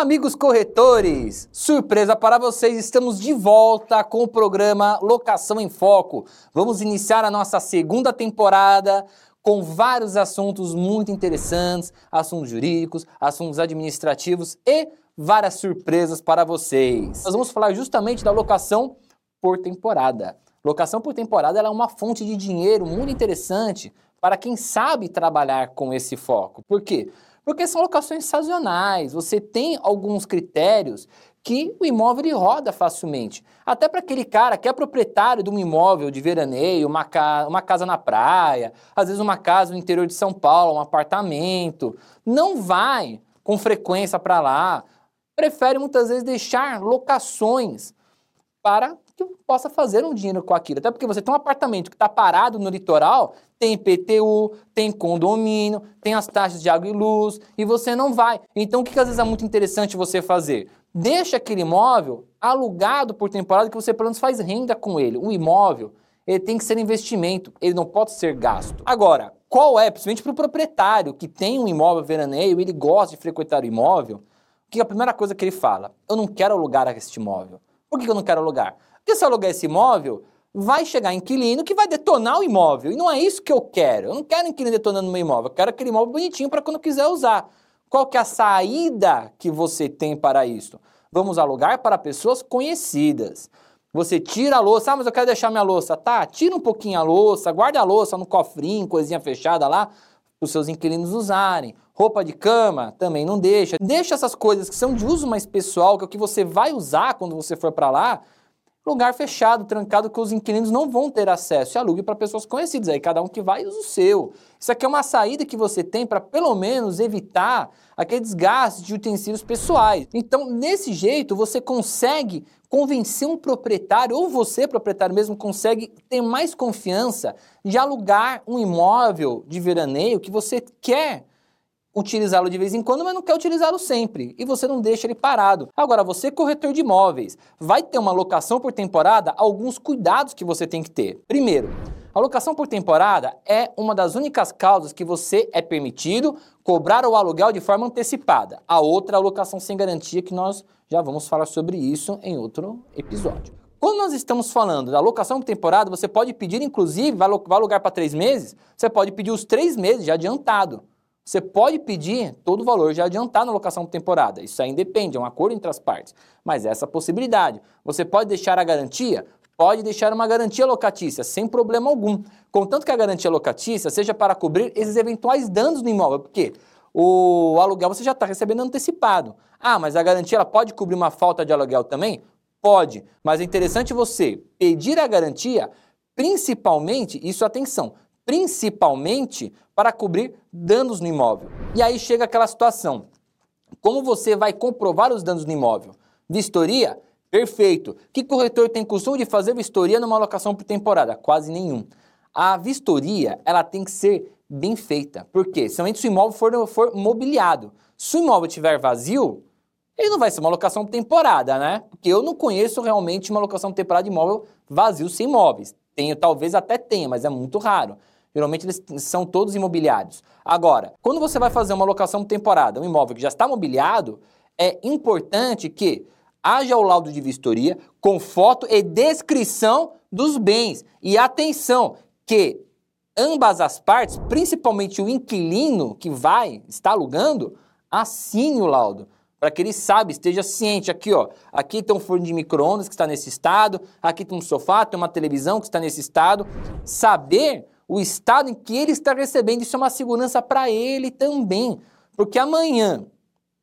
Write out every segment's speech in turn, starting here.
Amigos corretores, surpresa para vocês, estamos de volta com o programa Locação em Foco. Vamos iniciar a nossa segunda temporada com vários assuntos muito interessantes, assuntos jurídicos, assuntos administrativos e várias surpresas para vocês. Nós vamos falar justamente da locação por temporada. Locação por temporada é uma fonte de dinheiro muito interessante para quem sabe trabalhar com esse foco. Por quê? São locações sazonais, você tem alguns critérios que o imóvel roda facilmente. Até para aquele cara que é proprietário de um imóvel de veraneio, uma, ca uma casa na praia, às vezes uma casa no interior de São Paulo, um apartamento, não vai com frequência para lá, prefere muitas vezes deixar locações para que possa fazer um dinheiro com aquilo. Até porque você tem um apartamento que está parado no litoral, tem PTU, tem condomínio, tem as taxas de água e luz, e você não vai. Então, o que, que às vezes é muito interessante você fazer? Deixa aquele imóvel alugado por temporada que você pelo menos faz renda com ele. O imóvel, ele tem que ser investimento, ele não pode ser gasto. Agora, qual é, principalmente para o proprietário que tem um imóvel veraneio, ele gosta de frequentar o imóvel, que é a primeira coisa que ele fala? Eu não quero alugar este imóvel. Por que eu não quero alugar? Porque se alugar esse imóvel, vai chegar inquilino que vai detonar o imóvel. E não é isso que eu quero. Eu não quero inquilino detonando meu imóvel. Eu quero aquele imóvel bonitinho para quando quiser usar. Qual que é a saída que você tem para isso? Vamos alugar para pessoas conhecidas. Você tira a louça, ah, mas eu quero deixar minha louça. Tá, tira um pouquinho a louça, guarda a louça no cofrinho, coisinha fechada lá, para os seus inquilinos usarem. Roupa de cama também não deixa. Deixa essas coisas que são de uso mais pessoal, que é o que você vai usar quando você for para lá, lugar fechado, trancado, que os inquilinos não vão ter acesso. E alugue para pessoas conhecidas. Aí cada um que vai usa o seu. Isso aqui é uma saída que você tem para pelo menos evitar aquele desgaste de utensílios pessoais. Então, nesse jeito, você consegue convencer um proprietário, ou você, proprietário mesmo, consegue ter mais confiança de alugar um imóvel de veraneio que você quer utilizá-lo de vez em quando, mas não quer utilizá-lo sempre. E você não deixa ele parado. Agora, você, corretor de imóveis, vai ter uma locação por temporada, alguns cuidados que você tem que ter. Primeiro, a locação por temporada é uma das únicas causas que você é permitido cobrar o aluguel de forma antecipada. A outra é a locação sem garantia, que nós já vamos falar sobre isso em outro episódio. Quando nós estamos falando da locação por temporada, você pode pedir, inclusive, vai alugar para três meses, você pode pedir os três meses já adiantado. Você pode pedir todo o valor já adiantado na locação por temporada. Isso aí depende, é um acordo entre as partes. Mas essa é possibilidade. Você pode deixar a garantia? Pode deixar uma garantia locatícia, sem problema algum. Contanto que a garantia locatícia seja para cobrir esses eventuais danos no imóvel. Porque o aluguel você já está recebendo antecipado. Ah, mas a garantia ela pode cobrir uma falta de aluguel também? Pode. Mas é interessante você pedir a garantia, principalmente, isso atenção, principalmente para cobrir danos no imóvel. E aí chega aquela situação. Como você vai comprovar os danos no imóvel? Vistoria? Perfeito. Que corretor tem costume de fazer vistoria numa locação por temporada? Quase nenhum. A vistoria, ela tem que ser bem feita. Por quê? Somente se o imóvel for, for mobiliado. Se o imóvel estiver vazio, ele não vai ser uma locação por temporada, né? Porque eu não conheço realmente uma locação por temporada de imóvel vazio sem imóveis. Tenho, talvez até tenha, mas é muito raro. Geralmente eles são todos imobiliários. Agora, quando você vai fazer uma locação temporada, um imóvel que já está mobiliado, é importante que haja o laudo de vistoria com foto e descrição dos bens. E atenção, que ambas as partes, principalmente o inquilino que vai estar alugando, assine o laudo para que ele saiba, esteja ciente. Aqui, ó, aqui tem um forno de micro-ondas que está nesse estado, aqui tem um sofá, tem uma televisão que está nesse estado. Saber o estado em que ele está recebendo. Isso é uma segurança para ele também. Porque amanhã,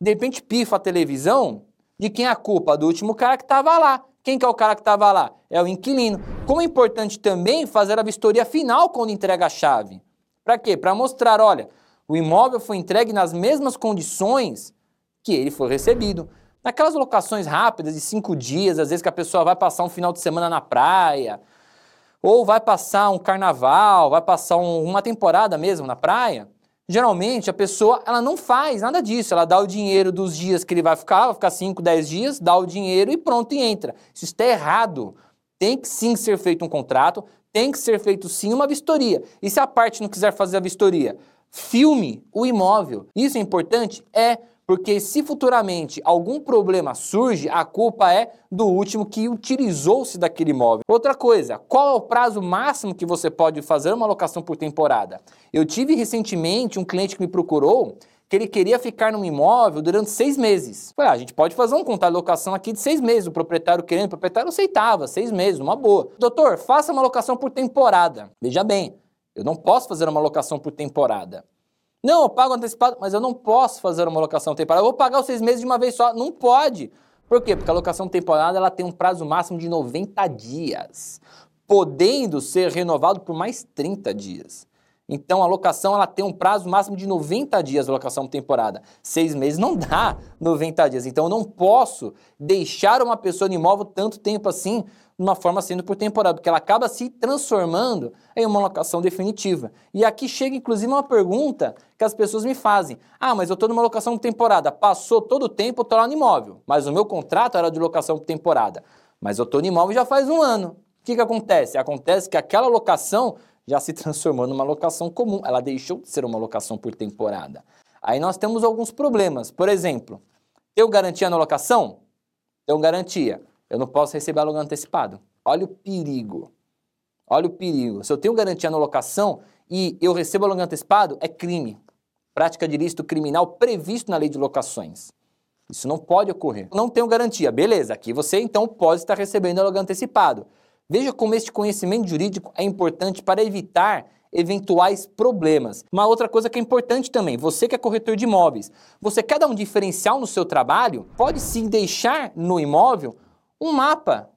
de repente, pifa a televisão, de quem é a culpa? Do último cara que estava lá. Quem que é o cara que estava lá? É o inquilino. Como é importante também fazer a vistoria final quando entrega a chave. Para quê? Para mostrar, olha, o imóvel foi entregue nas mesmas condições que ele foi recebido. Naquelas locações rápidas de cinco dias, às vezes que a pessoa vai passar um final de semana na praia, ou vai passar um carnaval, vai passar um, uma temporada mesmo na praia, geralmente a pessoa ela não faz nada disso. Ela dá o dinheiro dos dias que ele vai ficar, vai ficar 5, 10 dias, dá o dinheiro e pronto, e entra. Isso está errado. Tem que sim ser feito um contrato, tem que ser feito sim uma vistoria. E se a parte não quiser fazer a vistoria, filme o imóvel. Isso é importante? É Porque se futuramente algum problema surge, a culpa é do último que utilizou-se daquele imóvel. Outra coisa, qual é o prazo máximo que você pode fazer uma locação por temporada? Eu tive recentemente um cliente que me procurou que ele queria ficar num imóvel durante seis meses. Falei, ah, a gente pode fazer um contrato de locação aqui de seis meses. O proprietário querendo, o proprietário aceitava, seis meses, uma boa. Doutor, faça uma locação por temporada. Veja bem, eu não posso fazer uma locação por temporada. Não, eu pago antecipado, mas eu não posso fazer uma locação temporária. Eu vou pagar os seis meses de uma vez só. Não pode. Por quê? Porque a locação temporária ela tem um prazo máximo de 90 dias, podendo ser renovado por mais 30 dias. Então a locação ela tem um prazo máximo de 90 dias, a locação temporada. Seis meses não dá 90 dias. Então eu não posso deixar uma pessoa no imóvel tanto tempo assim de uma forma sendo por temporada, porque ela acaba se transformando em uma locação definitiva. E aqui chega inclusive uma pergunta que as pessoas me fazem. Ah, mas eu estou numa locação por temporada, passou todo o tempo, eu estou lá no imóvel, mas o meu contrato era de locação por temporada. Mas eu estou no imóvel já faz um ano. O que, que acontece? Acontece que aquela locação já se transformou numa locação comum, ela deixou de ser uma locação por temporada. Aí nós temos alguns problemas. Por exemplo, eu garantia na locação? Eu garantia eu não posso receber aluguel antecipado. Olha o perigo. Olha o perigo. Se eu tenho garantia na locação e eu recebo aluguel antecipado, é crime. Prática de ilícito criminal previsto na lei de locações. Isso não pode ocorrer. Não tenho garantia. Beleza, aqui você então pode estar recebendo aluguel antecipado. Veja como este conhecimento jurídico é importante para evitar eventuais problemas. Uma outra coisa que é importante também, você que é corretor de imóveis, você quer dar um diferencial no seu trabalho, pode sim deixar no imóvel um mapa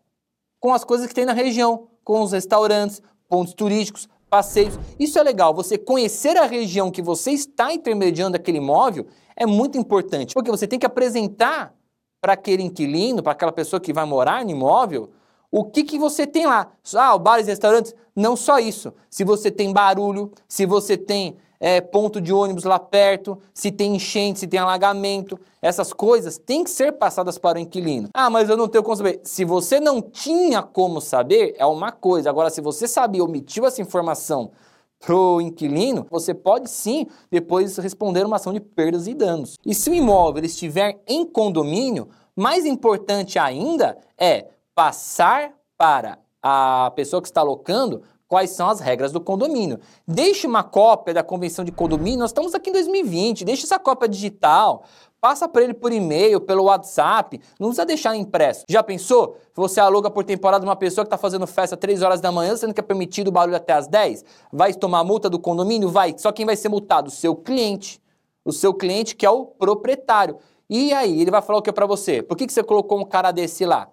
com as coisas que tem na região, com os restaurantes, pontos turísticos, passeios. Isso é legal. Você conhecer a região que você está intermediando aquele imóvel é muito importante, porque você tem que apresentar para aquele inquilino, para aquela pessoa que vai morar no imóvel, o que, que você tem lá. Ah, bares e restaurantes? Não só isso. Se você tem barulho, se você tem é, ponto de ônibus lá perto, se tem enchente, se tem alagamento. Essas coisas têm que ser passadas para o inquilino. Ah, mas eu não tenho como saber. Se você não tinha como saber, é uma coisa. Agora, se você sabia omitiu essa informação pro inquilino, você pode sim depois responder uma ação de perdas e danos. E se o imóvel estiver em condomínio, mais importante ainda é passar para a pessoa que está alocando quais são as regras do condomínio. Deixe uma cópia da convenção de condomínio, nós estamos aqui em 2020, deixe essa cópia digital, passa para ele por e-mail, pelo WhatsApp, não precisa deixar impresso. Já pensou? Você aluga por temporada uma pessoa que está fazendo festa às 3 horas da manhã, sendo que é permitido o barulho até às 10? Vai tomar multa do condomínio? Vai. Só quem vai ser multado? O seu cliente. O seu cliente que é o proprietário. E aí, ele vai falar o que para você? Por que, que você colocou um cara desse lá?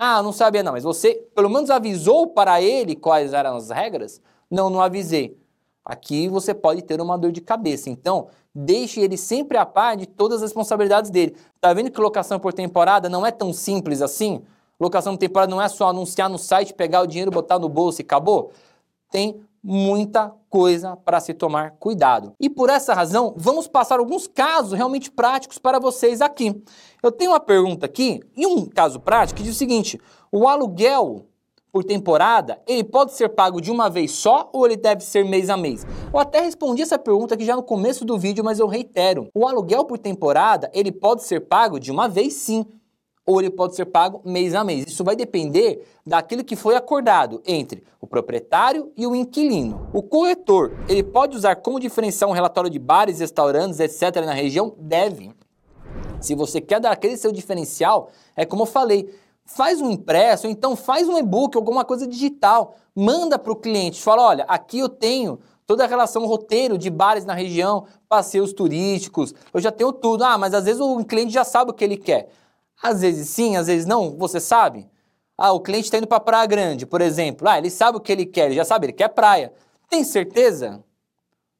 Ah, não sabia não, mas você pelo menos avisou para ele quais eram as regras? Não, não avisei. Aqui você pode ter uma dor de cabeça. Então, deixe ele sempre a par de todas as responsabilidades dele. Tá vendo que locação por temporada não é tão simples assim? Locação por temporada não é só anunciar no site, pegar o dinheiro, botar no bolso e acabou. Tem muita coisa para se tomar cuidado. E por essa razão, vamos passar alguns casos realmente práticos para vocês aqui. Eu tenho uma pergunta aqui, e um caso prático que diz o seguinte: o aluguel por temporada, ele pode ser pago de uma vez só ou ele deve ser mês a mês? Eu até respondi essa pergunta aqui já no começo do vídeo, mas eu reitero. O aluguel por temporada, ele pode ser pago de uma vez sim, ou ele pode ser pago mês a mês. Isso vai depender daquilo que foi acordado entre o proprietário e o inquilino. O corretor, ele pode usar como diferencial um relatório de bares, restaurantes, etc. na região? Deve. Se você quer dar aquele seu diferencial, é como eu falei, faz um impresso, ou então faz um e-book, alguma coisa digital, manda para o cliente, fala, olha, aqui eu tenho toda a relação roteiro de bares na região, passeios turísticos, eu já tenho tudo. Ah, mas às vezes o cliente já sabe o que ele quer. Às vezes sim, às vezes não, você sabe? Ah, o cliente está indo para Praia Grande, por exemplo. Ah, ele sabe o que ele quer, ele já sabe, ele quer praia. Tem certeza?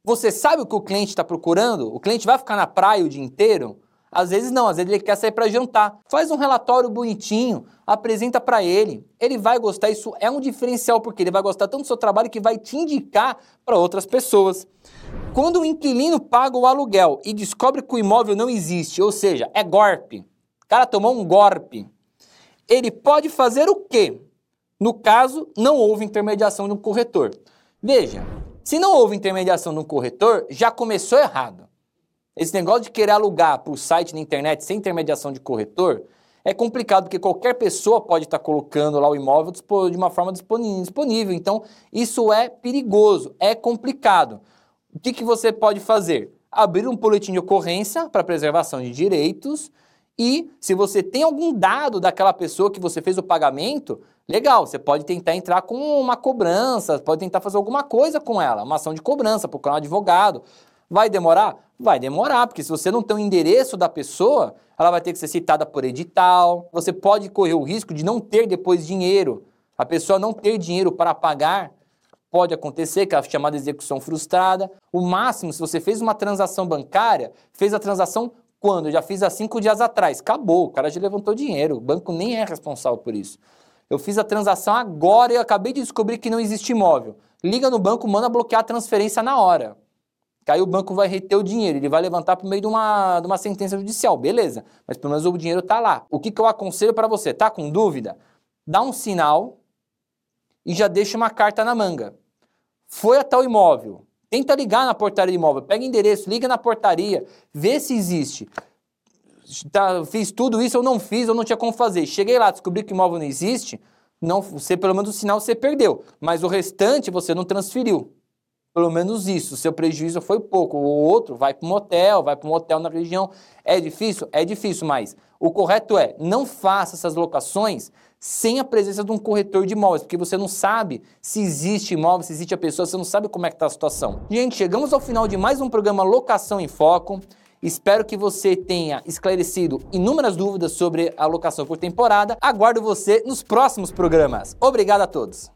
Você sabe o que o cliente está procurando? O cliente vai ficar na praia o dia inteiro? Às vezes não, às vezes ele quer sair para jantar. Faz um relatório bonitinho, apresenta para ele. Ele vai gostar, isso é um diferencial, porque ele vai gostar tanto do seu trabalho que vai te indicar para outras pessoas. Quando o inquilino paga o aluguel e descobre que o imóvel não existe, ou seja, é golpe, o cara tomou um golpe. Ele pode fazer o quê? No caso, não houve intermediação de um corretor. Veja, se não houve intermediação de um corretor, já começou errado. Esse negócio de querer alugar por site na internet sem intermediação de corretor é complicado, porque qualquer pessoa pode estar colocando lá o imóvel de uma forma disponível. Então, isso é perigoso, é complicado. O que, que você pode fazer? Abrir um boletim de ocorrência para preservação de direitos e, se você tem algum dado daquela pessoa que você fez o pagamento, legal, você pode tentar entrar com uma cobrança, pode tentar fazer alguma coisa com ela, uma ação de cobrança, procurar um advogado. Vai demorar? Vai demorar, porque se você não tem o endereço da pessoa, ela vai ter que ser citada por edital. Você pode correr o risco de não ter depois dinheiro. A pessoa não ter dinheiro para pagar. Pode acontecer, que é a chamada execução frustrada. O máximo, se você fez uma transação bancária, fez a transação quando? Eu já fiz há cinco dias atrás. Acabou, o cara já levantou dinheiro. O banco nem é responsável por isso. Eu fiz a transação agora e acabei de descobrir que não existe imóvel. Liga no banco, manda bloquear a transferência na hora. Que aí o banco vai reter o dinheiro, ele vai levantar por meio de uma, de uma sentença judicial, beleza. Mas pelo menos o dinheiro está lá. O que, que eu aconselho para você? Tá com dúvida? Dá um sinal e já deixa uma carta na manga. Foi até o imóvel. Tenta ligar na portaria do imóvel. Pega endereço, liga na portaria, vê se existe. Tá, fiz tudo isso, eu não fiz, eu não tinha como fazer. Cheguei lá, descobri que o imóvel não existe. Não, você, pelo menos o sinal você perdeu. Mas o restante você não transferiu. Pelo menos isso. Seu prejuízo foi pouco. O outro vai para um motel, vai para um hotel na região. É difícil? É difícil, mas o correto é não faça essas locações sem a presença de um corretor de imóveis, porque você não sabe se existe imóvel, se existe a pessoa, você não sabe como é que está a situação. Gente, chegamos ao final de mais um programa Locação em Foco. Espero que você tenha esclarecido inúmeras dúvidas sobre a locação por temporada. Aguardo você nos próximos programas. Obrigado a todos.